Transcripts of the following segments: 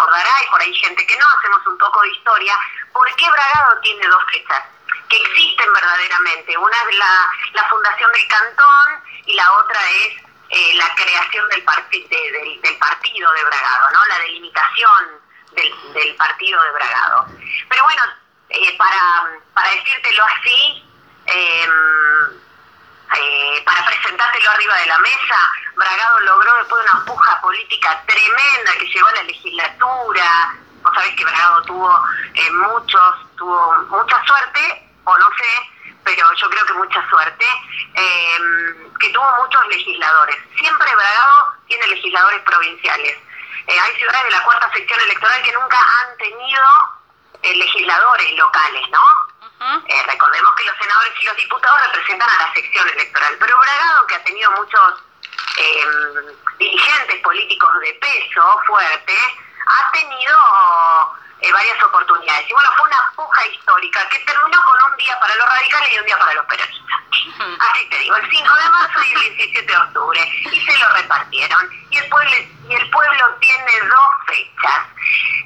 acordará y por ahí gente que no, hacemos un poco de historia. ¿Por qué Bragado tiene dos fechas? que existen verdaderamente. Una es la, la fundación del cantón y la otra es eh, la creación del, del, del, partido de Bragado, ¿no? la delimitación del, del partido de Bragado. Pero bueno, eh, para, para decírtelo así, em, eh, para presentártelo arriba de la mesa, Bragado logró después de una puja política tremenda que llevó a la legislatura. Vos sabés que Bragado tuvo muchos, tuvo mucha suerte o no sé, pero yo creo que mucha suerte, em, que tuvo muchos legisladores. Siempre Bragado tiene legisladores provinciales. Eh, hay ciudades de la cuarta sección electoral que nunca han tenido eh, legisladores locales, ¿no? Eh, recordemos que los senadores y los diputados representan a la sección electoral, pero Bragado, que ha tenido muchos em, dirigentes políticos de peso fuerte, ha tenido eh, varias oportunidades. Y bueno, fue una puja histórica que terminó con un día para los radicales y un día para los peronistas. Así te digo, el 5 de marzo y el 17 de octubre. Y se lo repartieron. Y el pueblo, y el pueblo tiene dos fechas.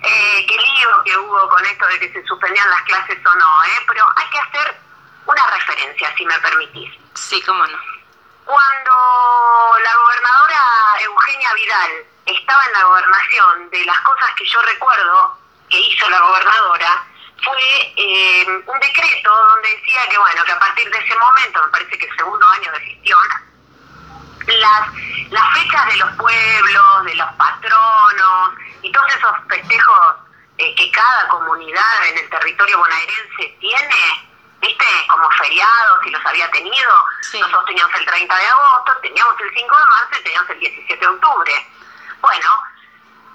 Eh, qué lío que hubo con esto de que se suspendían las clases o no, ¿eh? pero hay que hacer una referencia, si me permitís. Sí, cómo no. Cuando la gobernadora Eugenia Vidal estaba en la gobernación, de las cosas que yo recuerdo, que hizo la gobernadora fue eh, un decreto donde decía que bueno que a partir de ese momento me parece que el segundo año de gestión las las fechas de los pueblos de los patronos y todos esos festejos eh, que cada comunidad en el territorio bonaerense tiene viste como feriados y los había tenido. Nosotros teníamos el 30 de agosto teníamos el 5 de marzo y teníamos el 17 de octubre. Bueno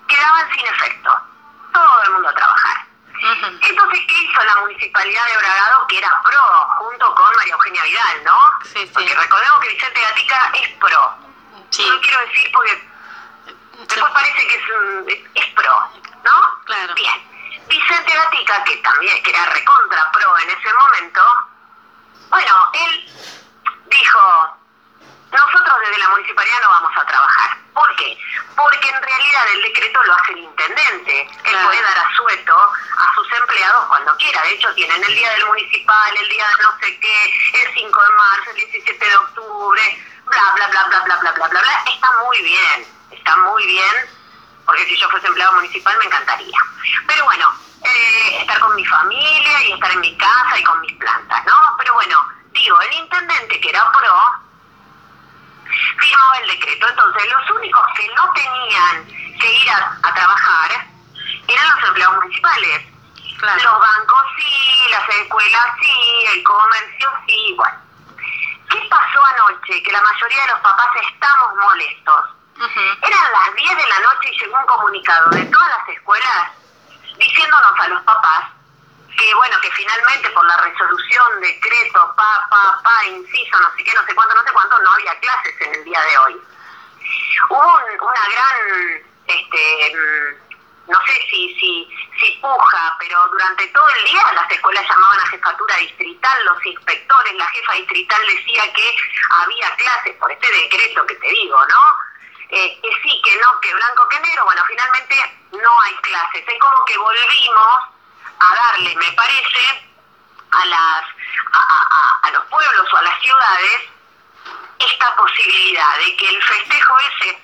quedaban sin efecto todo el mundo a trabajar. Entonces, ¿qué hizo la municipalidad de Bragado, que era pro, junto con María Eugenia Vidal, ¿no? Sí, sí. Porque recordemos que Vicente Gatica es pro. Sí. No quiero decir porque después parece que es, es pro, ¿no? Claro. Bien. Vicente Gatica, que también que era recontra pro en ese momento, bueno, él dijo, nosotros desde la municipalidad no vamos a trabajar. ¿Por qué? Porque en realidad el decreto lo hace el intendente. Él puede dar asueto a sus empleados cuando quiera. De hecho, tienen el día del municipal, el día de no sé qué, el 5 de marzo, el 17 de octubre, bla, bla, bla, bla, bla, bla, bla, bla, bla. Está muy bien, está muy bien, porque si yo fuese empleado municipal me encantaría. Pero bueno, eh, estar con mi familia y estar en mi casa y con mis plantas, ¿no? Pero bueno, digo, el intendente que era pro, firmaba el decreto. Entonces, los únicos que no tenían que ir a, trabajar eran los empleados municipales. Los bancos sí, las escuelas sí, el comercio sí, bueno. ¿Qué pasó anoche? Que la mayoría de los papás estamos molestos. Eran las 10 de la noche y llegó un comunicado de todas las escuelas diciéndonos a los papás que bueno, que finalmente por la resolución, decreto, pa, pa, pa, inciso, no sé qué, no sé cuánto, no sé cuánto, no había clases en el día de hoy. Hubo una gran, este, mm, no sé si, si, si puja, pero durante todo el día las escuelas llamaban a jefatura distrital, los inspectores, la jefa distrital decía que había clases por este decreto que te digo, ¿no? Eh, que sí, que no, que blanco, que negro, bueno, finalmente no hay clases. Es como que volvimos a darle, me parece, a, las, a, a, los pueblos o a las ciudades esta posibilidad de que el festejo ese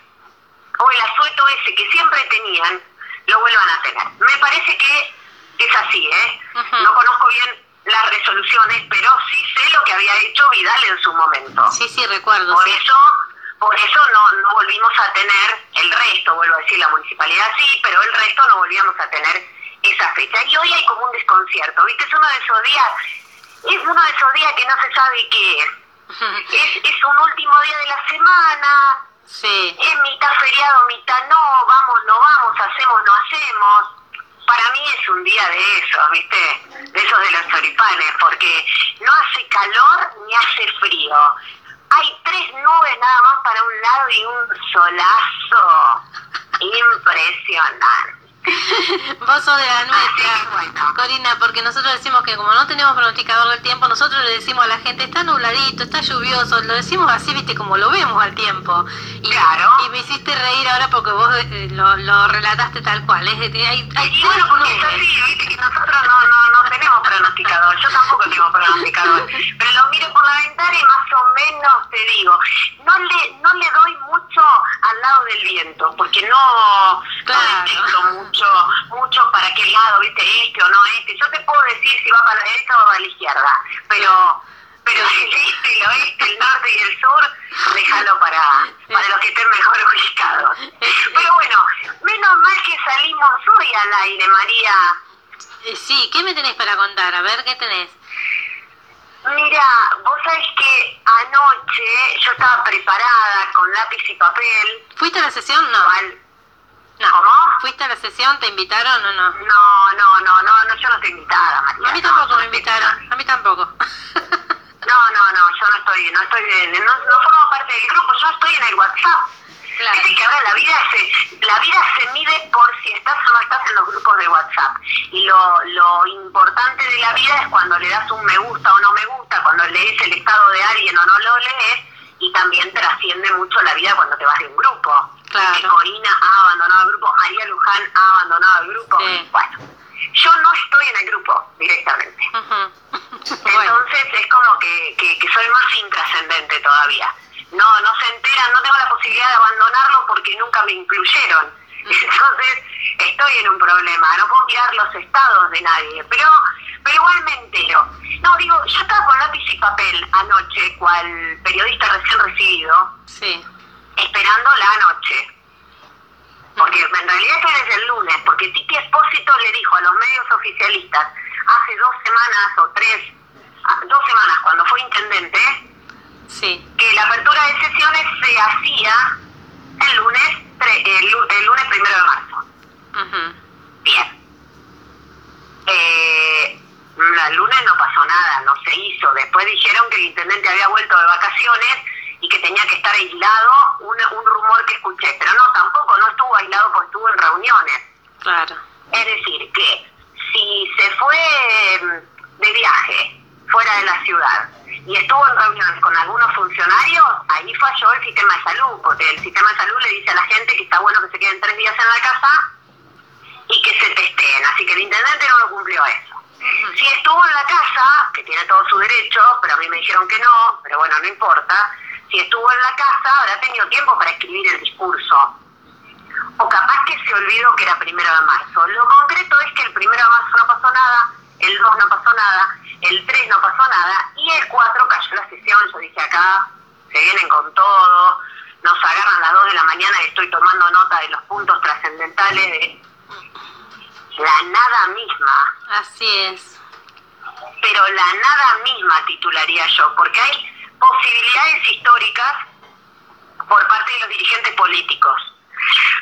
o el asueto ese que siempre tenían lo vuelvan a tener. Me parece que es así, ¿eh? No conozco bien las resoluciones, pero sí sé lo que había hecho Vidal en su momento. Sí, sí, recuerdo. Por eso, por eso no, no volvimos a tener el resto, vuelvo a decir, la municipalidad sí, pero el resto no volvíamos a tener esa fecha. Y hoy hay como un desconcierto, ¿viste? Es uno de esos días, es uno de esos días que no se sabe qué es. Es, es un último día de la semana, sí. es mitad feriado, mitad no, vamos, no vamos, hacemos, no hacemos. Para mí es un día de esos, ¿viste? De esos de los choripanes, porque no hace calor ni hace frío. Hay tres nubes nada más para un lado y un solazo impresionante. Vos sos de la nuestra, bueno. Corina, porque nosotros decimos que como no tenemos pronosticador del tiempo, nosotros le decimos a la gente, está nubladito, está lluvioso, lo decimos así, viste, como lo vemos al tiempo. Y, Claro. y me hiciste reír ahora porque vos eh, lo, lo relataste tal cual. Es decir, hay, hay Y bueno, porque es nubes. así, viste que nosotros no, no, no tenemos pronosticador. Yo tampoco tengo pronosticador. Pero lo miro por la ventana y más o menos te digo, no le, no le doy mucho al lado del viento, porque no, Claro. no detecto mucho, mucho para qué lado, viste, este o no este. Yo te puedo decir si va para la derecha o para la izquierda, pero pero el este, el oeste, el norte y el sur, déjalo para, para los que estén mejor ubicados. Pero bueno, menos mal que salimos hoy al aire, María. Eh, Sí, ¿qué me tenés para contar? A ver, ¿qué tenés? Mira, vos sabés que anoche yo estaba preparada con lápiz y papel. ¿Fuiste a la sesión? No. No. ¿Cómo? ¿Fuiste a la sesión? ¿Te invitaron o no? No, no, no, no, no, yo no estoy invitada, María. A mí tampoco me no estoy invitaron, a mí tampoco. No, no, no, yo no estoy, no estoy, no, no formo parte del grupo, yo estoy en el WhatsApp. Claro. Viste que ahora la vida se, la vida se mide por si estás o no estás en los grupos de WhatsApp. Y lo, lo importante de la vida es cuando le das un me gusta o no me gusta, cuando lees el estado de alguien o no lo lees, y también trasciende mucho la vida cuando te vas de un grupo. Claro. Que Corina ha abandonado el grupo, María Luján ha abandonado el grupo. Sí. Bueno, yo no estoy en el grupo directamente. Entonces es como que, que, que soy más intrascendente todavía. No, no se enteran, no tengo la posibilidad de abandonarlo porque nunca me incluyeron. Entonces estoy en un problema, no puedo mirar los estados de nadie, pero, pero igual me entero. No, digo, yo estaba con lápiz y papel anoche, cual periodista recién recibido, sí. Esperando la noche. Porque en realidad estoy desde el lunes, porque Titi Espósito le dijo a los medios oficialistas hace dos semanas o tres, ah, dos semanas cuando fue intendente, Sí. que la apertura de sesiones se hacía el lunes, tre- el, el lunes primero de marzo. Bien. Eh, el lunes no pasó nada, no se hizo. Después dijeron que el intendente había vuelto de vacaciones y que tenía que estar aislado, un, un rumor que escuché. Pero no, tampoco, no estuvo aislado porque estuvo en reuniones. Claro. Es decir, que si se fue mm, de viaje fuera de la ciudad y estuvo en reuniones con algunos funcionarios, ahí falló el sistema de salud, porque el sistema de salud le dice a la gente que está bueno que se queden tres días en la casa y que se testeen. Así que el intendente no lo cumplió eso. Si estuvo en la casa, que tiene todo su derecho, pero a mí me dijeron que no, pero bueno, no importa. Si estuvo en la casa, habrá tenido tiempo para escribir el discurso o capaz que se olvidó que era primero de marzo. Lo concreto es que el primero de marzo no pasó nada, el 2 no pasó nada, el 3 no pasó nada y el 4 cayó la sesión. Yo dije acá, se vienen con todo, nos agarran las 2 de la mañana y estoy tomando nota de los puntos trascendentales de la nada misma, Así es. pero la nada misma titularía yo, porque hay posibilidades históricas por parte de los dirigentes políticos.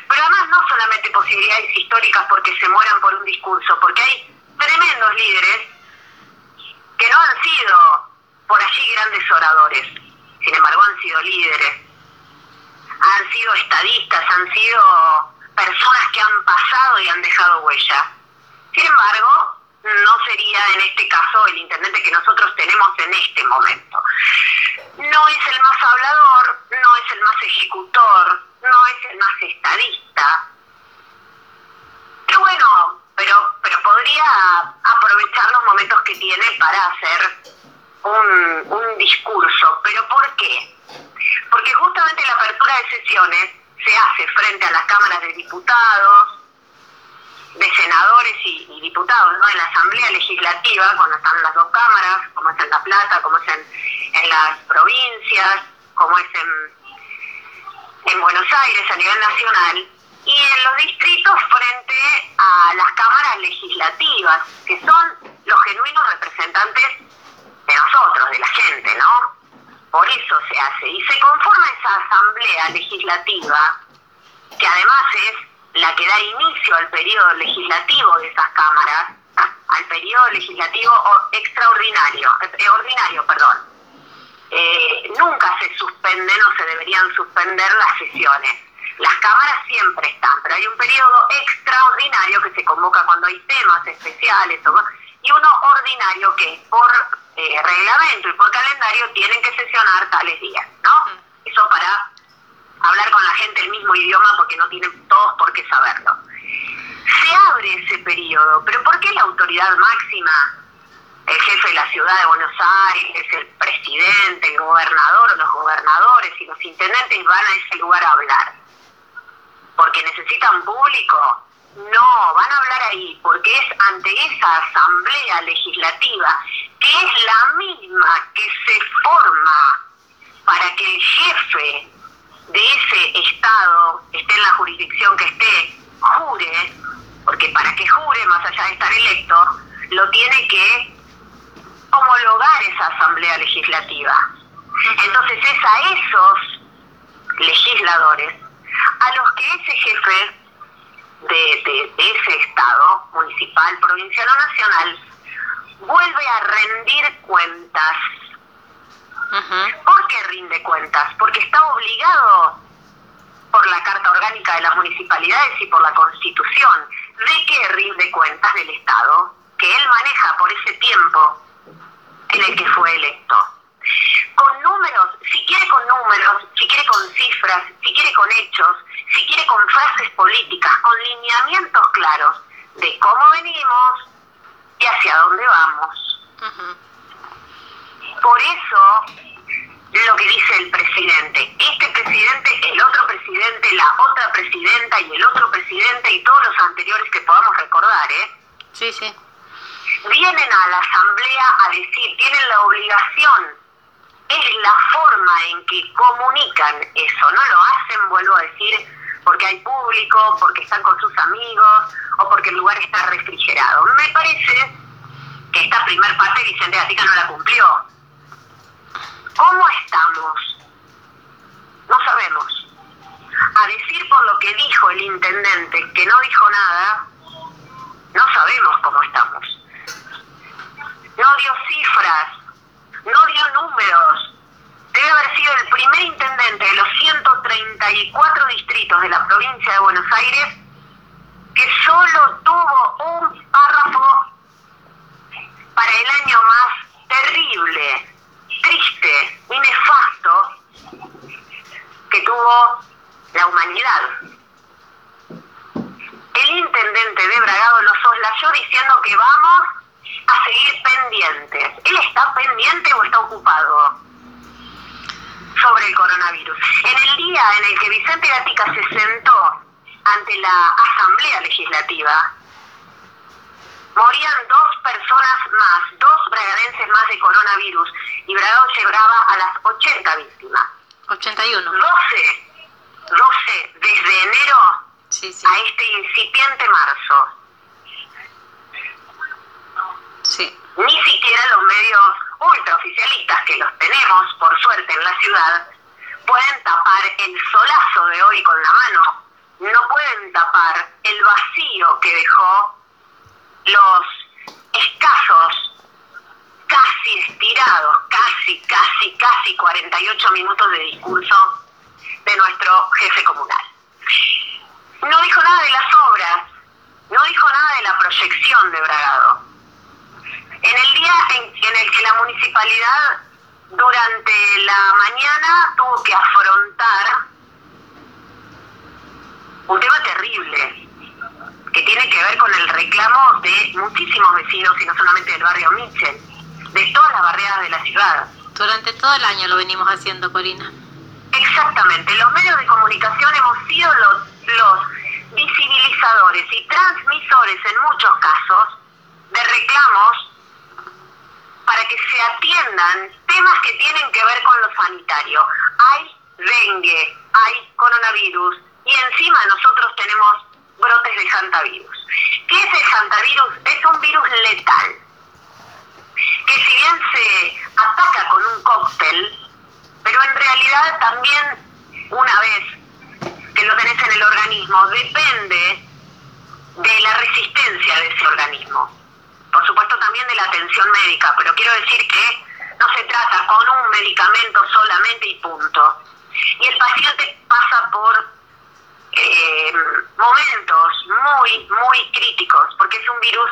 Pero además no solamente posibilidades históricas porque se mueran por un discurso, porque hay tremendos líderes que no han sido por allí grandes oradores, sin embargo han sido líderes, han sido estadistas, han sido personas que han pasado y han dejado huella. Sin embargo, no sería en este caso el intendente que nosotros tenemos en este momento. No es el más hablador, no es el más ejecutor, no es el más estadista. Pero bueno, pero, pero podría aprovechar los momentos que tiene para hacer un, un discurso. ¿Pero por qué? Porque justamente la apertura de sesiones se hace frente a las cámaras de diputados, de senadores y, diputados, ¿no? En la Asamblea Legislativa, cuando están las dos cámaras, como es en La Plata, como es en, en las provincias, como es en, en Buenos Aires a nivel nacional, y en los distritos frente a las cámaras legislativas, que son los genuinos representantes de nosotros, de la gente, ¿no? Por eso se hace. Y se conforma esa asamblea legislativa, que además es la que da inicio al periodo legislativo de esas cámaras, al periodo legislativo extraordinario, eh, ordinario, perdón. Eh, nunca se suspenden o se deberían suspender las sesiones. Las cámaras siempre están, pero hay un periodo extraordinario que se convoca cuando hay temas especiales y uno ordinario que por eh, reglamento y por calendario tienen que sesionar tales días, ¿no? Eso para hablar con la gente el mismo idioma porque no tienen todos por qué saberlo. Se abre ese periodo, pero ¿por qué la autoridad máxima, el jefe de la ciudad de Buenos Aires, el presidente, el gobernador o los gobernadores y los intendentes van a ese lugar a hablar? ¿Porque necesitan público? No, van a hablar ahí porque es ante esa asamblea legislativa que es la misma que se forma para que el jefe de ese Estado, esté en la jurisdicción que esté, jure, porque para que jure, más allá de estar electo, lo tiene que homologar esa asamblea legislativa. Entonces es a esos legisladores a los que ese jefe de, ese Estado, municipal, provincial o nacional, vuelve a rendir cuentas ¿Por qué rinde cuentas? Porque está obligado por la Carta Orgánica de las Municipalidades y por la Constitución. ¿De qué rinde cuentas del Estado? Que él maneja por ese tiempo en el que fue electo. Con números, si quiere con números, si quiere con cifras, si quiere con hechos, si quiere con frases políticas, con lineamientos claros de cómo venimos y hacia dónde vamos. Por eso, lo que dice el presidente, este presidente, el otro presidente, la otra presidenta y el otro presidente y todos los anteriores que podamos recordar, ¿eh? Sí, sí. Vienen a la asamblea a decir, tienen la obligación, es la forma en que comunican eso, no lo hacen, vuelvo a decir, porque hay público, porque están con sus amigos o porque el lugar está refrigerado. Me parece que esta primer parte Vicente Gatica no la cumplió ¿Cómo estamos? No sabemos. A decir por lo que dijo el intendente, que no dijo nada, no sabemos cómo estamos. No dio cifras, no dio números. Debe haber sido el primer intendente de los 134 distritos de la provincia de Buenos Aires que solo tuvo un párrafo para el año más terrible triste y nefasto que tuvo la humanidad. El intendente de Bragado lo soslayó diciendo que vamos a seguir pendientes. ¿Él está pendiente o está ocupado? sobre el coronavirus. En el día en el que Vicente Gatica se sentó ante la Asamblea Legislativa, morían dos personas más, dos bragadenses más de coronavirus, y Bragado llevaba a las 80 víctimas. 81. 12, 12 desde enero a este incipiente marzo. Sí. Ni siquiera los medios ultraoficialistas, que los tenemos, por suerte, en la ciudad, pueden tapar el solazo de hoy con la mano. No pueden tapar el vacío que dejó los escasos, casi casi, casi, casi 48 minutos de discurso de nuestro jefe comunal. No dijo nada de las obras, no dijo nada de la proyección de Bragado. En el día en, el que la municipalidad durante la mañana tuvo que afrontar un tema terrible, que tiene que ver con el reclamo de muchísimos vecinos y no solamente del barrio Mitchell, de todas las barriadas de la ciudad. Durante todo el año lo venimos haciendo, Corina. Exactamente, los medios de comunicación hemos sido los, los visibilizadores y transmisores en muchos casos de reclamos para que se atiendan temas que tienen que ver con lo sanitario. Hay dengue, hay coronavirus y encima nosotros tenemos brotes de hantavirus. ¿Qué es el hantavirus? Es un virus letal, que si bien se ataca con un cóctel, pero en realidad también una vez que lo tenés en el organismo, depende de la resistencia de ese organismo. Por supuesto también de la atención médica, pero quiero decir que no se trata con un medicamento solamente y punto. Y el paciente pasa por eh, momentos muy, muy críticos, porque es un virus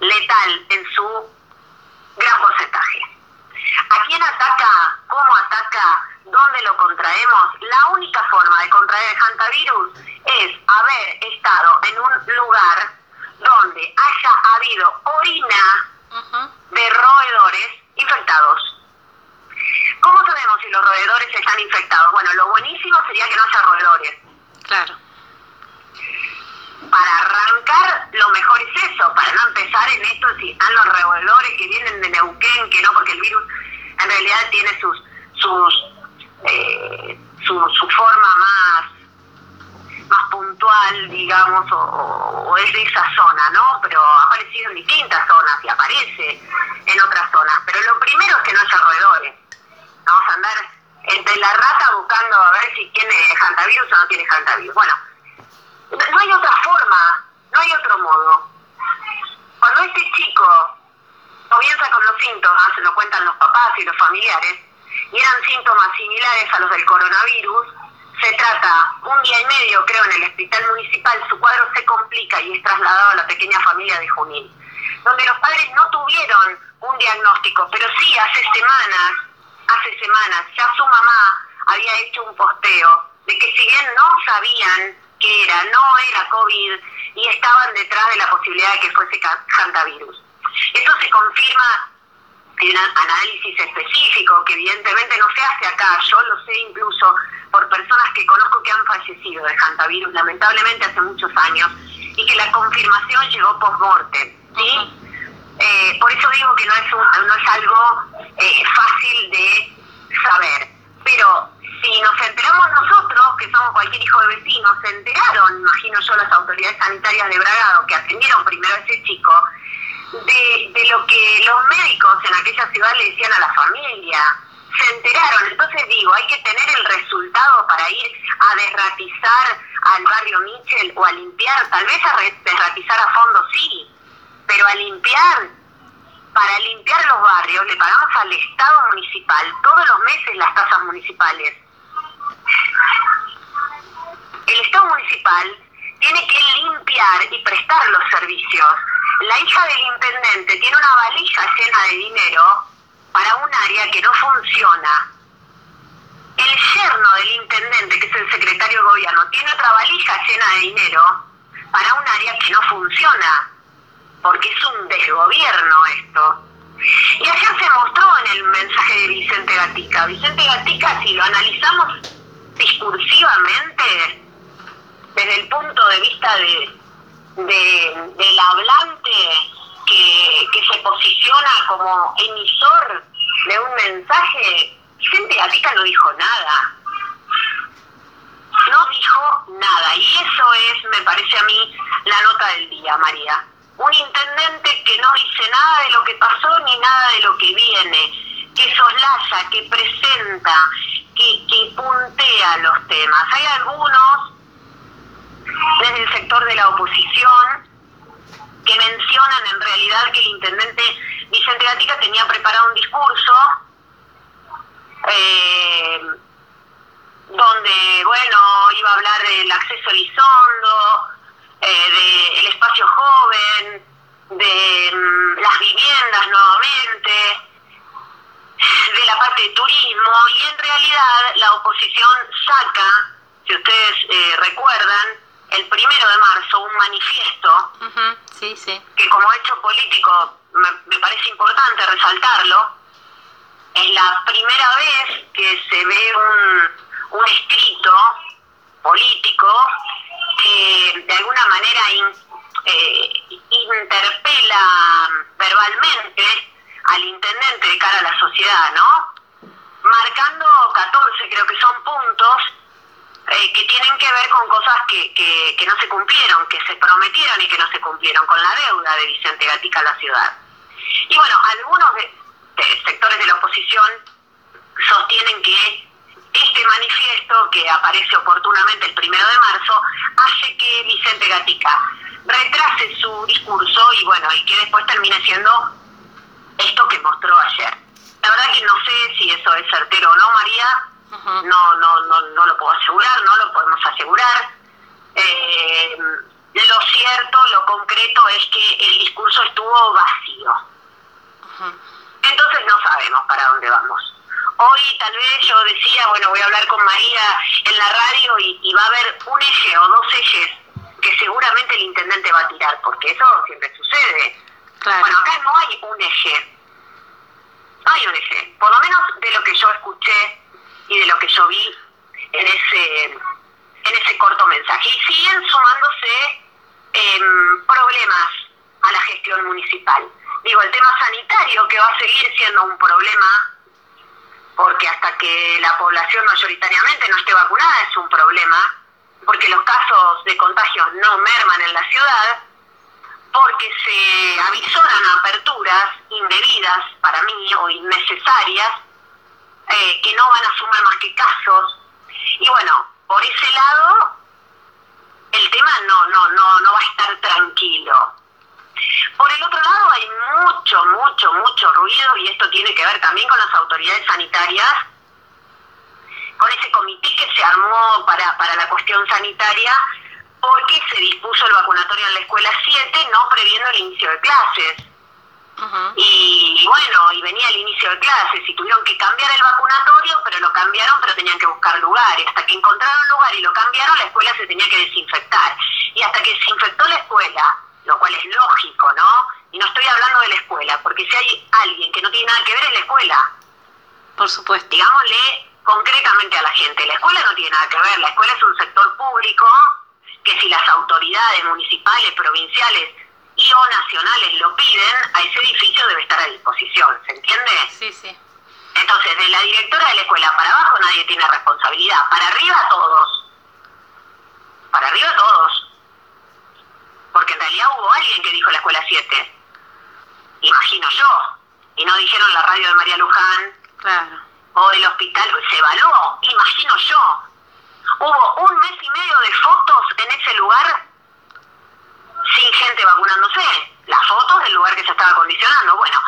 letal en su gran porcentaje. ¿A quién ataca? ¿Cómo ataca? ¿Dónde lo contraemos? La única forma de contraer el hantavirus es haber estado en un lugar donde haya habido orina de roedores infectados. ¿Cómo sabemos si los roedores están infectados? Bueno, lo buenísimo sería que no haya roedores. Claro. Para arrancar, lo mejor es eso, para no empezar en esto si están los roedores que vienen de Neuquén, que no, porque el virus en realidad tiene sus sus eh, su, su forma más más puntual, digamos, o, es de esa zona, ¿no? Pero ha aparecido en distintas zonas y aparece en otras zonas. Pero lo primero es que no haya roedores. Vamos a andar entre la rata buscando a ver si tiene hantavirus o no tiene hantavirus. Bueno, no hay otra forma, no hay otro modo. Cuando este chico comienza con los síntomas, se lo cuentan los papás y los familiares, y eran síntomas similares a los del coronavirus, se trata un día y medio, creo, en el hospital municipal, su cuadro se complica y es trasladado a la pequeña familia de Junín, donde los padres no tuvieron un diagnóstico, pero sí hace semanas, hace semanas, ya su mamá había hecho un posteo de que si bien no sabían qué era, no era COVID y estaban detrás de la posibilidad de que fuese hantavirus. Esto se confirma en un análisis específico que evidentemente no se hace acá, yo lo sé incluso por personas que conozco que han fallecido de hantavirus, lamentablemente hace muchos años, y que la confirmación llegó post-mortem, ¿sí? Eh, por eso digo que no es, un, no es algo eh, fácil de saber, pero si nos enteramos nosotros, que somos cualquier hijo de vecino, se enteraron, imagino yo, las autoridades sanitarias de Bragado, que atendieron primero a ese chico, de, de lo que los médicos en aquella ciudad le decían a la familia, se enteraron. Entonces digo, hay que tener el resultado para ir a derratizar al barrio Michel o a limpiar, tal vez a derratizar a fondo sí, pero a limpiar, para limpiar los barrios le pagamos al Estado municipal todos los meses las tasas municipales. El Estado municipal tiene que limpiar y prestar los servicios. La hija del intendente tiene una valija llena de dinero para un área que no funciona. El yerno del intendente, que es el secretario de gobierno, tiene otra valija llena de dinero para un área que no funciona, porque es un desgobierno esto. Y ayer se mostró en el mensaje de Vicente Gatica. Vicente Gatica, si lo analizamos discursivamente, desde el punto de vista de, de del hablante, que, se posiciona como emisor de un mensaje, gente Gatica no dijo nada. No dijo nada. Y eso es, me parece a mí, la nota del día, María. Un intendente que no dice nada de lo que pasó ni nada de lo que viene, que soslaya, que presenta, que, puntea los temas. Hay algunos desde el sector de la oposición que mencionan en realidad que el intendente Vicente Gatica tenía preparado un discurso eh, donde, bueno, iba a hablar del acceso a Elizondo, eh, del espacio joven, de mm, las viviendas nuevamente, de la parte de turismo, y en realidad la oposición saca, si ustedes eh, recuerdan, el primero de marzo un manifiesto sí, sí. que como hecho político me, parece importante resaltarlo. Es la primera vez que se ve un, un escrito político que de alguna manera eh, interpela verbalmente al intendente de cara a la sociedad, ¿no? Marcando 14, creo que son puntos eh, que tienen que ver con cosas que, que, no se cumplieron, que se prometieron y que no se cumplieron, con la deuda de Vicente Gatica a la ciudad. Y bueno, algunos sectores de la oposición sostienen que este manifiesto, que aparece oportunamente el primero de marzo, hace que Vicente Gatica retrase su discurso y bueno, y que después termine siendo esto que mostró ayer. La verdad que no sé si eso es certero o no, María, no, no, no, no lo puedo asegurar, no lo podemos asegurar. Eh, lo cierto, lo concreto es que el discurso estuvo vacío. Entonces no sabemos para dónde vamos. Hoy tal vez yo decía, bueno, voy a hablar con María en la radio y, va a haber un eje o dos ejes que seguramente el intendente va a tirar, porque eso siempre sucede. Bueno, acá no hay un eje. No hay un eje. Por lo menos de lo que yo escuché y de lo que yo vi en ese, en ese corto mensaje. Y siguen sumándose em, problemas a la gestión municipal. Digo, el tema sanitario que va a seguir siendo un problema porque hasta que la población mayoritariamente no esté vacunada es un problema, porque los casos de contagio no merman en la ciudad, porque se avisoran aperturas indebidas para mí o innecesarias, eh, que no van a sumar más que casos. Y bueno, por ese lado, el tema no, no, no, no va a estar tranquilo. Por el otro lado hay mucho, mucho, mucho ruido y esto tiene que ver también con las autoridades sanitarias, con ese comité que se armó para, para la cuestión sanitaria, porque se dispuso el vacunatorio en la escuela 7, no previendo el inicio de clases. y, bueno, y venía el inicio de clases y tuvieron que cambiar el vacunatorio, pero lo cambiaron, pero tenían que buscar lugares. Hasta que encontraron lugar y lo cambiaron, la escuela se tenía que desinfectar. Y hasta que se infectó la escuela, lo cual es lógico, ¿no? Y no estoy hablando de la escuela, porque si hay alguien que no tiene nada que ver es la escuela. Por supuesto. Digámosle concretamente a la gente, la escuela no tiene nada que ver, la escuela es un sector público que si las autoridades municipales, provinciales y o nacionales lo piden, a ese edificio debe estar a disposición, ¿se entiende? Sí, sí. Entonces, de la directora de la escuela para abajo nadie tiene responsabilidad, para arriba todos. Para arriba todos porque en realidad hubo alguien que dijo la escuela 7. Imagino yo. Y no dijeron la radio de María Luján. Claro. O el hospital. Se evaluó. Imagino yo. Hubo un mes y medio de fotos en ese lugar sin gente vacunándose. Las fotos del lugar que se estaba acondicionando. Bueno,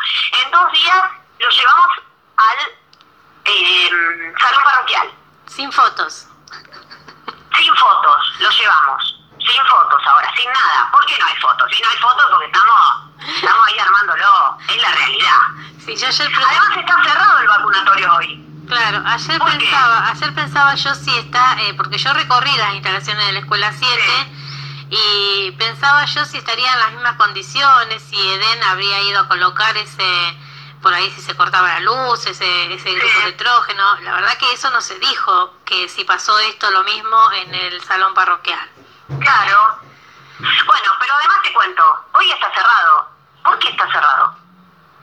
en dos días lo llevamos al eh, salón parroquial. Sin fotos. Sin fotos, lo llevamos sin fotos ahora, sin nada. ¿Por qué no hay fotos? Si no hay fotos porque estamos, estamos ahí armándolo, es la realidad. Sí, yo ayer Además está cerrado el vacunatorio hoy. Claro, ayer pensaba, ayer pensaba yo si está, eh, porque yo recorrí las instalaciones de la escuela 7 y pensaba yo si estaría en las mismas condiciones, si Eden habría ido a colocar ese, por ahí si se cortaba la luz, ese, ese grupo de nitrógeno. La verdad que eso no se dijo, que si pasó esto lo mismo en el salón parroquial. Claro. Bueno, pero además te cuento, hoy está cerrado. ¿Por qué está cerrado?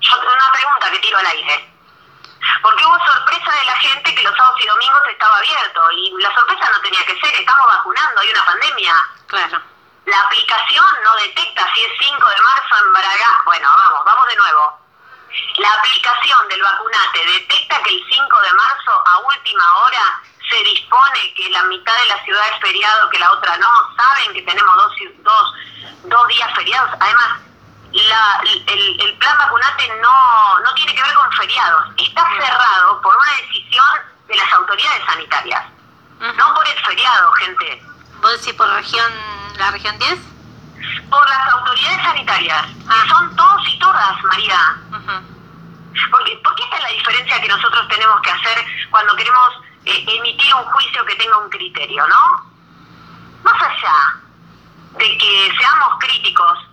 Yo una pregunta que tiro al aire. Porque hubo sorpresa de la gente que los sábados y domingos estaba abierto y la sorpresa no tenía que ser, estamos vacunando, hay una pandemia. Claro. La aplicación no detecta si es 5 de marzo en Baragá. Bueno, vamos, vamos de nuevo. La aplicación del vacunate detecta que el 5 de marzo a última hora se dispone que la mitad de la ciudad es feriado, que la otra no, saben que tenemos dos, dos, dos días feriados. Además, la, el, el, plan vacunate no, no tiene que ver con feriados, está cerrado por una decisión de las autoridades sanitarias, no por el feriado, gente. ¿Vos decís por región, la región 10? Por las autoridades sanitarias, ah. son todos y todas, María. porque, porque esta es la diferencia que nosotros tenemos que hacer cuando queremos eh, emitir un juicio que tenga un criterio, ¿no? Más allá de que seamos críticos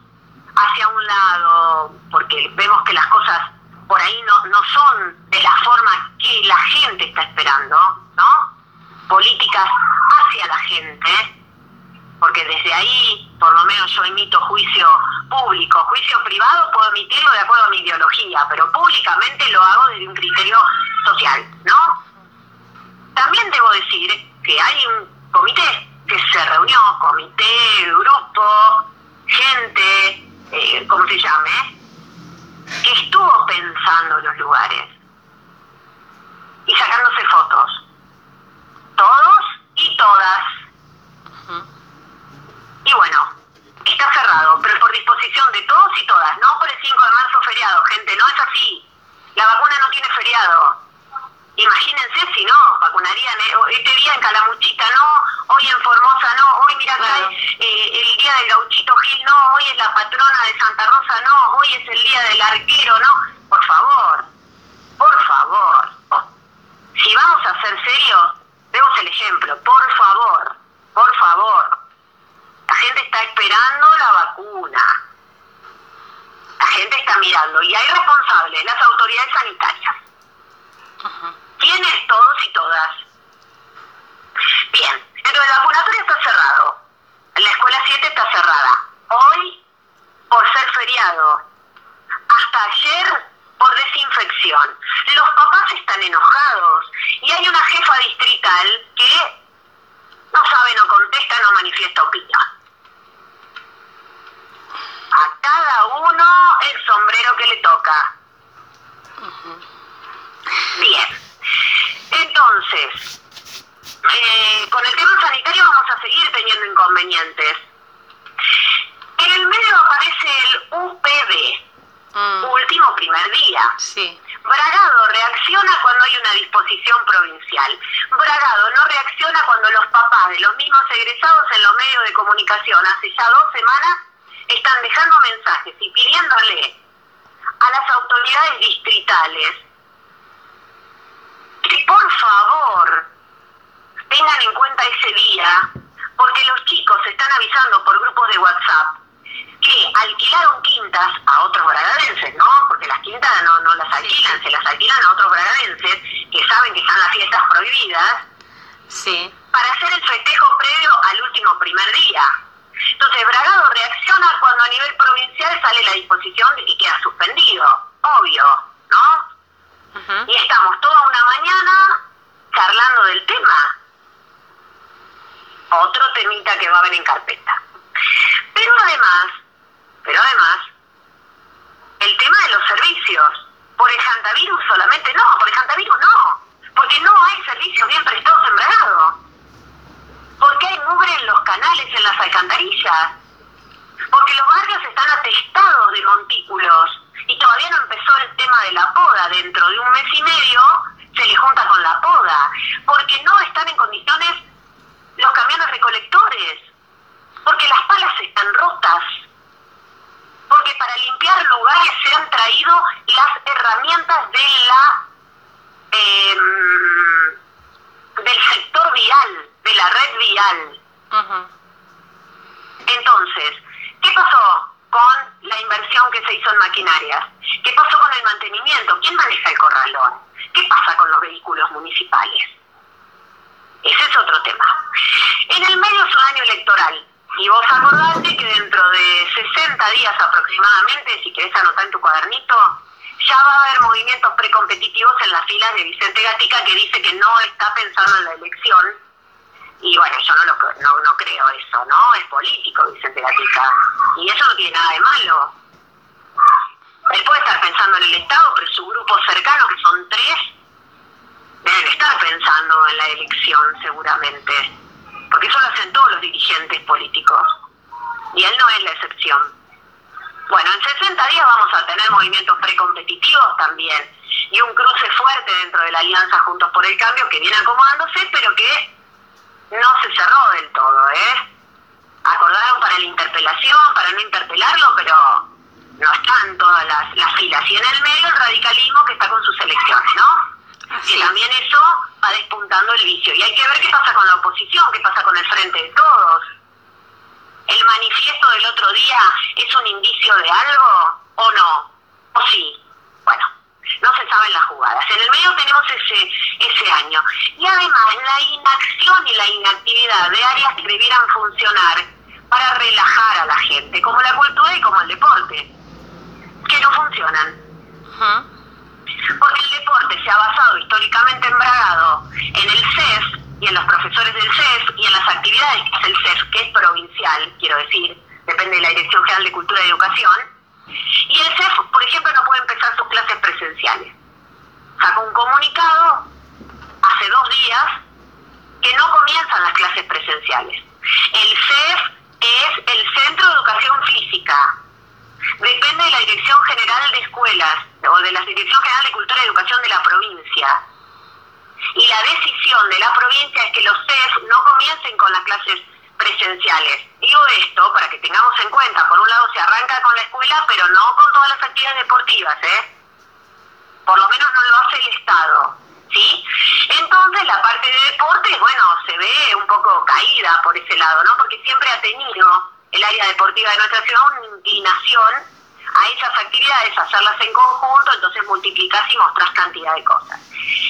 hacia un lado, porque vemos que las cosas por ahí no, no son de la forma que la gente está esperando, ¿no? Políticas hacia la gente, porque desde ahí, por lo menos yo emito juicio público, juicio privado puedo emitirlo de acuerdo a mi ideología, pero públicamente lo hago desde un criterio social, ¿no? También debo decir que hay un comité que se reunió, comité, grupo, gente, eh, como se llame, que estuvo pensando en los lugares y sacándose fotos. Todos y todas. Y bueno, está cerrado, pero por disposición de todos y todas, no por el 5 de marzo feriado, gente, no es así. La vacuna no tiene feriado. Imagínense si no, vacunarían eh, este día en Calamuchita no, hoy en Formosa no, hoy mira acá hoy es la patrona de Santa Rosa, no, hoy es el día del arquero, no. Por favor, por favor. Si vamos a ser serios, vemos el ejemplo, por favor, por favor. La gente está esperando la vacuna. La gente está mirando y hay responsables, las autoridades sanitarias. ¿Quiénes? Todos y todas. Bien, pero el vacunatorio está cerrado. La escuela 7 está cerrada. Hoy, por ser feriado. Hasta ayer, por desinfección. Los papás están enojados. Y hay una jefa distrital que no sabe, no contesta, no manifiesta opinión. A cada uno el sombrero que le toca. Bien. Entonces, eh, con el tema sanitario vamos a seguir teniendo inconvenientes. En el medio aparece el UPD, Mm, último primer día. sí. Bragado reacciona cuando hay una disposición provincial. Bragado no reacciona cuando los papás de los mismos egresados en los medios de comunicación hace ya dos semanas están dejando mensajes y pidiéndole a las autoridades distritales que por favor tengan en cuenta ese día, porque los chicos están avisando por grupos de WhatsApp que alquilaron quintas a otros bragadenses, ¿no? Porque las quintas no, no las alquilan, se las alquilan a otros bragadenses que saben que están las fiestas prohibidas Sí. para hacer el festejo previo al último primer día. Entonces, Bragado reacciona cuando a nivel provincial sale la disposición de que queda suspendido, obvio, ¿no? Y estamos toda una mañana charlando del tema. Otro temita que va a haber en carpeta. Pero además, pero además, el tema de los servicios. Por el hantavirus solamente no, por el hantavirus no. Porque no hay servicios bien prestados en Bragado. Porque hay mugre en los canales, en las alcantarillas. Porque los barrios están atestados de montículos. Y todavía no empezó el tema de la poda. Dentro de un mes y medio se le junta con la poda. Porque no están en condiciones los camiones recolectores. Porque las palas están rotas. Porque para limpiar lugares se han traído las herramientas de la em, del sector vial, de la red vial. Ujú. Entonces, ¿qué pasó con la inversión que se hizo en maquinarias? ¿Qué pasó con el mantenimiento? ¿Quién maneja el corralón? ¿Qué pasa con los vehículos municipales? Ese es otro tema. En el medio es un año electoral. Y vos acordate que dentro de 60 días aproximadamente, si querés anotar en tu cuadernito, ya va a haber movimientos precompetitivos en las filas de Vicente Gatica que dice que no está pensando en la elección. Y bueno, yo no, lo, no, no creo eso, ¿no? Es político Vicente Gatica. Y eso no tiene nada de malo. Él puede estar pensando en el Estado, pero su grupo cercano, que son tres, deben estar pensando en la elección seguramente. Porque eso lo hacen todos los dirigentes políticos. Y él no es la excepción. Bueno, en 60 días vamos a tener movimientos precompetitivos también. Y un cruce fuerte dentro de la Alianza Juntos por el Cambio que viene acomodándose, pero que no se cerró del todo, ¿eh? Acordaron para la interpelación, para no interpelarlo, pero no están todas las, las filas. Y en el medio el radicalismo que está con sus elecciones, ¿no? Así que es. también eso va despuntando el vicio. Y hay que ver qué pasa con la oposición, qué pasa con el frente de todos. ¿El manifiesto del otro día es un indicio de algo o no? ¿O sí? Bueno, no se saben las jugadas. En el medio tenemos ese, ese año. Y además la inacción y la inactividad de áreas que debieran funcionar para relajar a la gente, como la cultura y como el deporte, que no funcionan porque el deporte se ha basado históricamente embragado en el CES y en los profesores del CES y en las actividades que hace el CES, que es provincial, quiero decir, depende de la Dirección General de Cultura y Educación. Y el CES, por ejemplo, no puede empezar sus clases presenciales. Sacó un comunicado hace dos días que no comienzan las clases presenciales. El CES es el Centro de Educación Física, depende de la Dirección General de Escuelas o de la Dirección General de Cultura y Educación de la provincia. Y la decisión de la provincia es que los CEF no comiencen con las clases presenciales. Digo esto para que tengamos en cuenta, por un lado se arranca con la escuela, pero no con todas las actividades deportivas, ¿eh? Por lo menos no lo hace el Estado, ¿sí? Entonces la parte de deportes, bueno, se ve un poco caída por ese lado, ¿no? Porque siempre ha tenido el área deportiva de nuestra ciudad una inclinación a esas actividades, hacerlas en conjunto, entonces multiplicas y mostrás cantidad de cosas.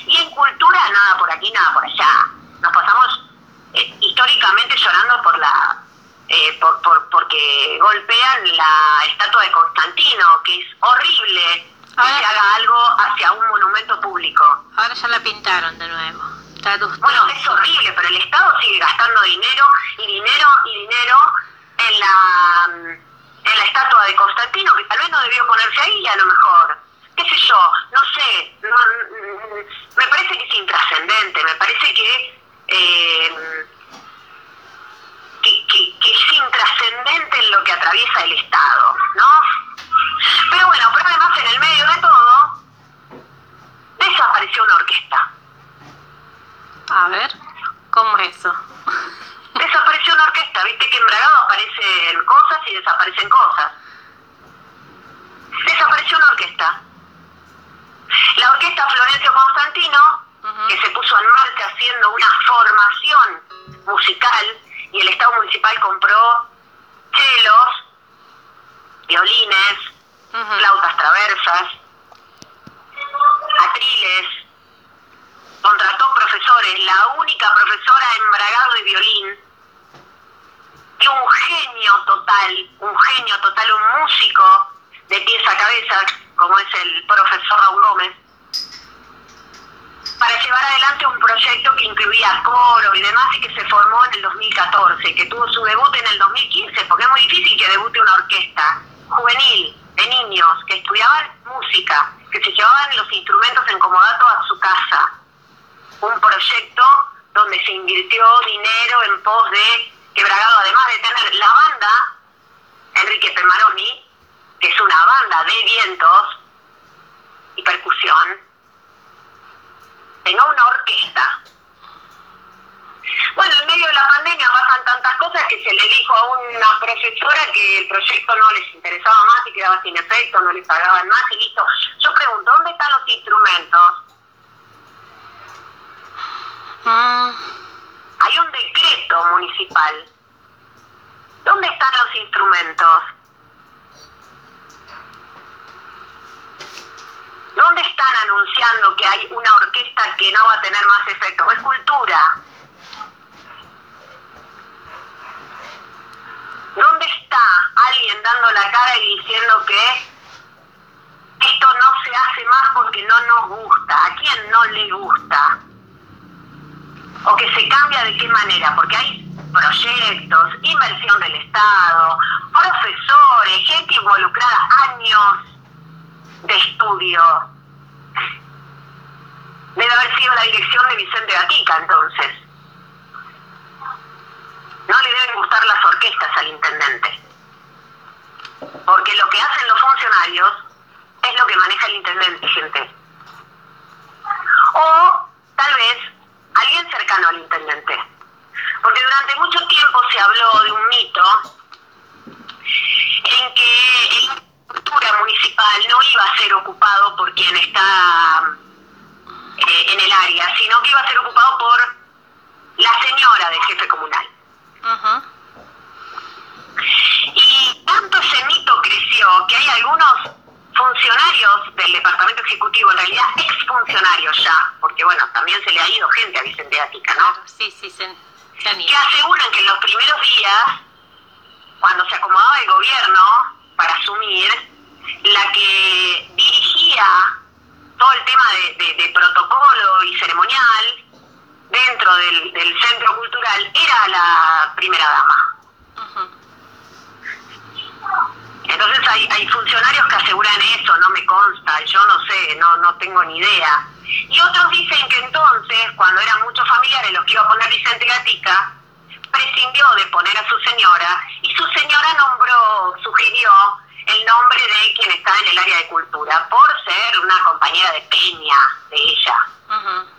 Y en cultura, nada por aquí, nada por allá. Nos pasamos eh, históricamente llorando por la eh, por, por, porque golpean la estatua de Constantino, que es horrible que se haga algo hacia un monumento público. Ahora ya la pintaron de nuevo. bueno, es horrible, pero el Estado sigue gastando dinero y dinero y dinero en la, en la estatua de Constantino, que tal vez no debió ponerse ahí a lo mejor. ¿Qué sé yo? No sé. me parece que es intrascendente, me parece que... Eh, que, que, es intrascendente en lo que atraviesa el Estado, ¿no? Pero bueno, pero además en el medio de todo desapareció una orquesta. A ver, ¿cómo es eso? Desapareció una orquesta, viste que en Bragado aparecen cosas y desaparecen cosas. Desapareció una orquesta. La orquesta Florencio Constantino, que se puso en marcha haciendo una formación musical y el Estado municipal compró chelos, violines, flautas traversas, atriles, contrató profesores, la única profesora embragado de violín, y un genio total, un genio total, un músico de pies a cabeza, como es el profesor Raúl Gómez, para llevar adelante un proyecto que incluía coro y demás y que se formó en el 2014, que tuvo su debut en el 2015, porque es muy difícil que debute una orquesta juvenil de niños que estudiaban música, que se llevaban los instrumentos en comodato a su casa. Un proyecto donde se invirtió dinero en pos de quebragado, además de tener la banda, Enrique Pemaroni, que es una banda de vientos y percusión, tenga una orquesta. Bueno, en medio de la pandemia pasan tantas cosas que se le dijo a una profesora que el proyecto no les interesaba más y quedaba sin efecto, no les pagaban más y listo. Yo pregunto, ¿dónde están los instrumentos? Ah. Hay un decreto municipal. ¿Dónde están los instrumentos? ¿Dónde están anunciando que hay una orquesta que no va a tener más efecto? Es cultura. ¿Dónde está alguien dando la cara y diciendo que esto no se hace más porque no nos gusta? ¿A quién no le gusta? ¿O que se cambia de qué manera? Porque hay proyectos, inversión del Estado, profesores, gente involucrada años de estudio. Debe haber sido la dirección de Vicente Gatica entonces. No le deben gustar las orquestas al intendente. Porque lo que hacen los funcionarios es lo que maneja el intendente, gente. O tal vez alguien cercano al intendente. Porque durante mucho tiempo se habló de un mito en que el municipal no iba a ser ocupado por quien está eh, en el área, sino que iba a ser ocupado por la señora del jefe comunal. Y tanto ese mito creció que hay algunos funcionarios del departamento ejecutivo, en realidad exfuncionarios ya, porque bueno, también se le ha ido gente a Vicente Ática, ¿no? Sí, sí, se, Que aseguran que en los primeros días, cuando se acomodaba el gobierno para asumir, la que dirigía todo el tema de, protocolo y ceremonial dentro del, centro cultural era la primera dama. Entonces hay, hay funcionarios que aseguran eso, no me consta, yo no sé, no, no tengo ni idea. Y otros dicen que entonces, cuando eran muchos familiares los que iba a poner Vicente Gatica, prescindió de poner a su señora y su señora nombró, sugirió el nombre de quien está en el área de cultura, por ser una compañera de peña de ella.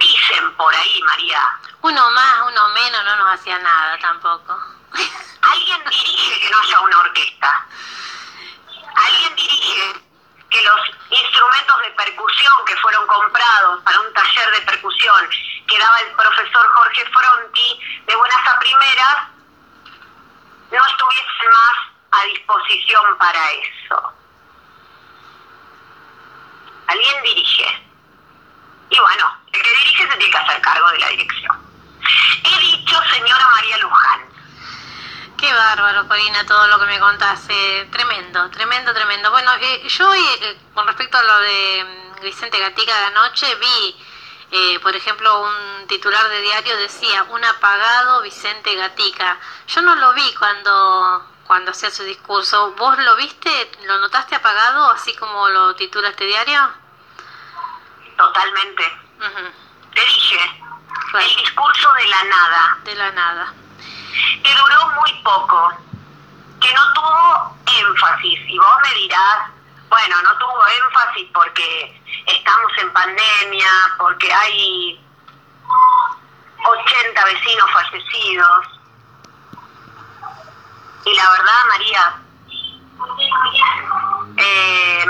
Dicen por ahí, María. Uno más, uno menos, no nos hacía nada tampoco. Alguien dirige que no haya una orquesta. Alguien dirige que los instrumentos de percusión que fueron comprados para un taller de percusión que daba el profesor Jorge Fronti, de buenas a primeras, no estuviesen más a disposición para eso. Alguien dirige. Y bueno, el que dirige se tiene que hacer cargo de la dirección. He dicho, señora María Luján. Qué bárbaro, Corina, todo lo que me contaste. tremendo, tremendo, tremendo. Bueno, eh, yo eh, con respecto a lo de mm, Vicente Gatica de anoche, vi, eh, por ejemplo, un titular de diario decía, un apagado Vicente Gatica. Yo no lo vi cuando cuando hacía su discurso. ¿Vos lo viste? ¿Lo notaste apagado, así como lo titula este diario? Totalmente. Te dije, el discurso de la nada. De la nada. Que duró muy poco, que no tuvo énfasis. Y vos me dirás, bueno, no tuvo énfasis porque estamos en pandemia, porque hay 80 vecinos fallecidos. Y la verdad, María, eh,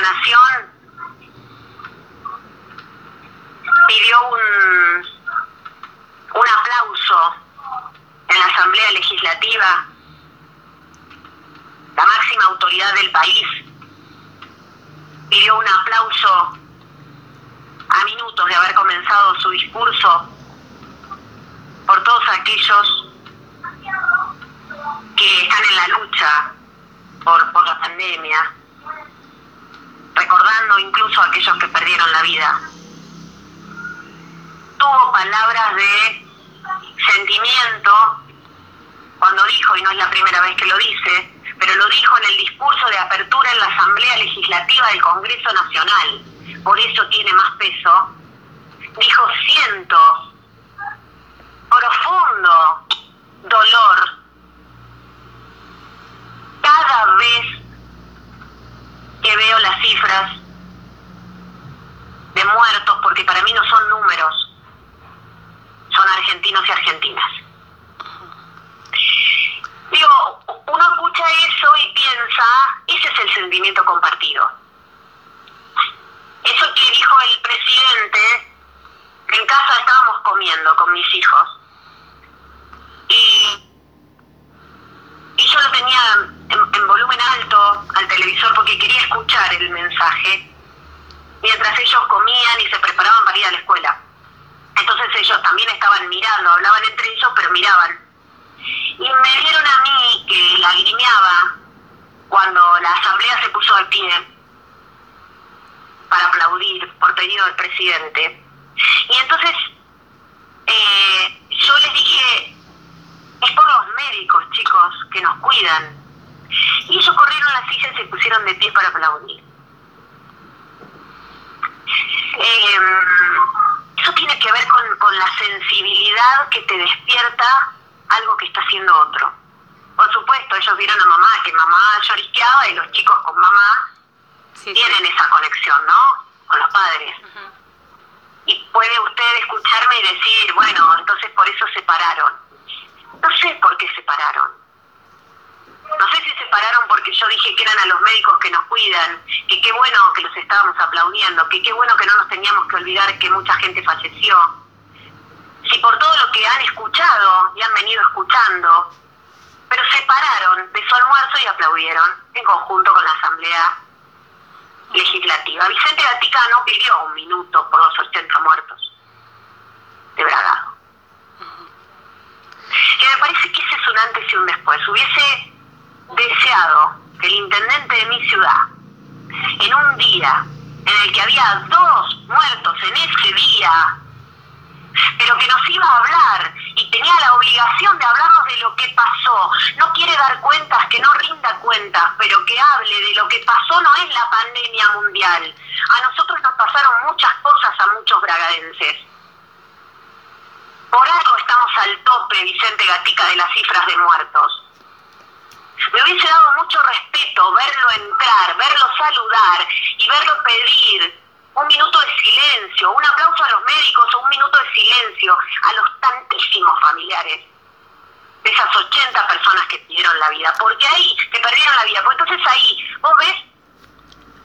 la Nación pidió un, un aplauso en la Asamblea Legislativa, la máxima autoridad del país, pidió un aplauso a minutos de haber comenzado su discurso por todos aquellos que están en la lucha por, por la pandemia, recordando incluso a aquellos que perdieron la vida. Tuvo palabras de sentimiento cuando dijo, y no es la primera vez que lo dice, pero lo dijo en el discurso de apertura en la Asamblea Legislativa del Congreso Nacional, por eso tiene más peso, dijo, siento profundo dolor. Cada vez que veo las cifras de muertos, porque para mí no son números, son argentinos y argentinas. Digo, uno escucha eso y piensa, ese es el sentimiento compartido. Eso que dijo el presidente, en casa estábamos comiendo con mis hijos. Y, y yo lo tenía en, en volumen alto al televisor porque quería escuchar el mensaje mientras ellos comían y se preparaban para ir a la escuela. Entonces ellos también estaban mirando, hablaban entre ellos, pero miraban. Y me vieron a mí que lagrimeaba cuando la asamblea se puso de pie para aplaudir por pedido del presidente. Y entonces eh, yo les dije, es por los médicos, chicos, que nos cuidan. Y ellos corrieron las sillas y se pusieron de pie para aplaudir. Eh, tiene que ver con, con la sensibilidad que te despierta algo que está haciendo otro. Por supuesto, ellos vieron a mamá, que mamá lloriqueaba y los chicos con mamá tienen esa conexión, ¿no? Con los padres. Y puede usted escucharme y decir, bueno, entonces por eso se separaron. No sé por qué se separaron. No sé si se separaron porque yo dije que eran a los médicos que nos cuidan, que qué bueno que los estábamos aplaudiendo, que qué bueno que no nos teníamos que olvidar que mucha gente falleció. Si por todo lo que han escuchado y han venido escuchando, pero se pararon de su almuerzo y aplaudieron en conjunto con la Asamblea Legislativa. Vicente Vaticano pidió un minuto por los 80 muertos de Bragado. Y me parece que ese es un antes y un después. Hubiese deseado que el intendente de mi ciudad, en un día en el que había dos muertos en ese día, pero que nos iba a hablar y tenía la obligación de hablarnos de lo que pasó. No quiere dar cuentas, que no rinda cuentas, pero que hable de lo que pasó no es la pandemia mundial. A nosotros nos pasaron muchas cosas a muchos bragadenses. Por algo estamos al tope, Vicente Gatica, de las cifras de muertos. Me hubiese dado mucho respeto verlo entrar, verlo saludar y verlo pedir un minuto de silencio, un aplauso a los médicos o un minuto de silencio a los tantísimos familiares de esas 80 personas que perdieron la vida, porque ahí, que perdieron la vida, porque entonces ahí vos ves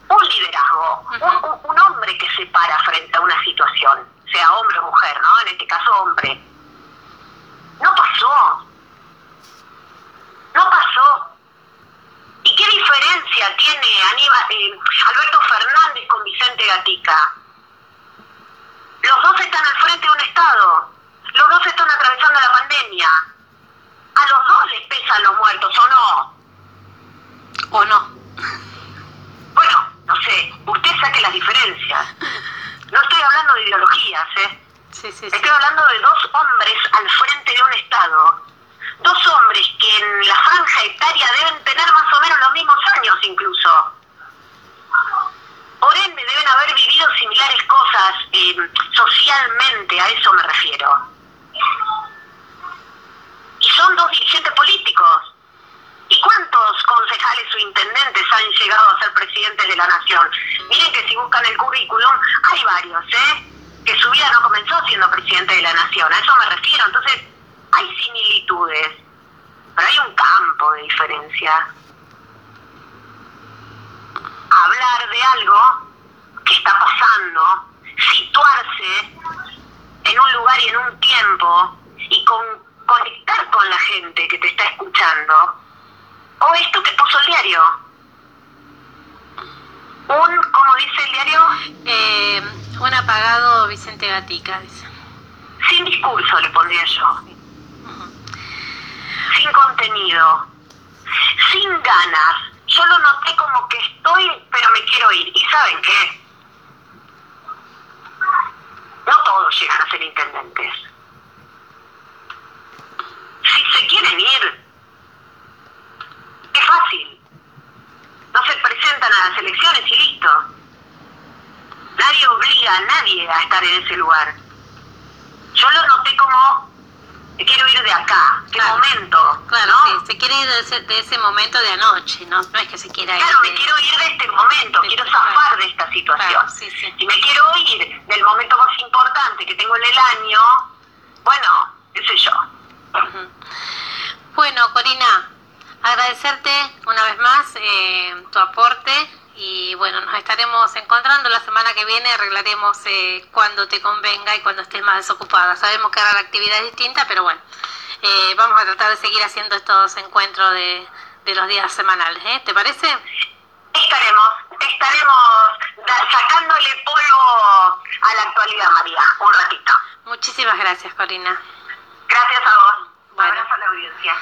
un liderazgo, un, un hombre que se para frente a una situación, sea hombre o mujer, ¿no? En este caso hombre. No pasó. No pasó. ¿Y qué diferencia tiene Aníbal, eh, Alberto Fernández con Vicente Gatica? Los dos están al frente de un Estado. Los dos están atravesando la pandemia. A los dos les pesan los muertos, ¿o no? ¿O no? Bueno, no sé. Usted saque las diferencias. No estoy hablando de ideologías, ¿eh? Sí, sí, sí. Estoy hablando de dos hombres al frente de un Estado. Dos hombres que en la franja etaria deben tener más o menos los mismos años incluso. Por ende, deben haber vivido similares cosas eh, socialmente, a eso me refiero. Y son dos dirigentes políticos. ¿Y cuántos concejales o intendentes han llegado a ser presidentes de la nación? Miren que si buscan el currículum, hay varios, ¿eh? Que su vida no comenzó siendo presidente de la nación, a eso me refiero. Entonces, hay similitudes, pero hay un campo de diferencia. Hablar de algo que está pasando, situarse en un lugar y en un tiempo y con, conectar con la gente que te está escuchando, o esto que puso el diario. Un, como dice el diario, Eh, un apagado Vicente Gatica, dice. sin discurso le pondría yo. Sin contenido. Sin ganas. Yo lo noté como que estoy, pero me quiero ir. ¿Y saben qué? No todos llegan a ser intendentes. Si se quieren ir, es fácil. No se presentan a las elecciones y listo. Nadie obliga a nadie a estar en ese lugar. Yo lo noté como, quiero ir de acá, qué Claro. momento, Claro, ¿no? sí, se quiere ir de ese, de ese momento de anoche, ¿no? No es que se quiera ir. Claro, me de- quiero ir de este momento, de- quiero claro. zafar de esta situación. Claro, sí, sí. Si me quiero ir del momento más importante que tengo en el año, bueno, qué sé yo. Ujú. Bueno, Corina, agradecerte una vez más eh, tu aporte y bueno, nos estaremos encontrando la semana que viene, arreglaremos eh, cuando te convenga y cuando estés más desocupada. Sabemos que ahora la actividad es distinta, pero bueno, eh, vamos a tratar de seguir haciendo estos encuentros de, de los días semanales, ¿eh? ¿Te parece? Estaremos, estaremos sacándole polvo a la actualidad, María, un ratito. Muchísimas gracias, Corina. Gracias a vos. Bueno. Abrazo a la audiencia.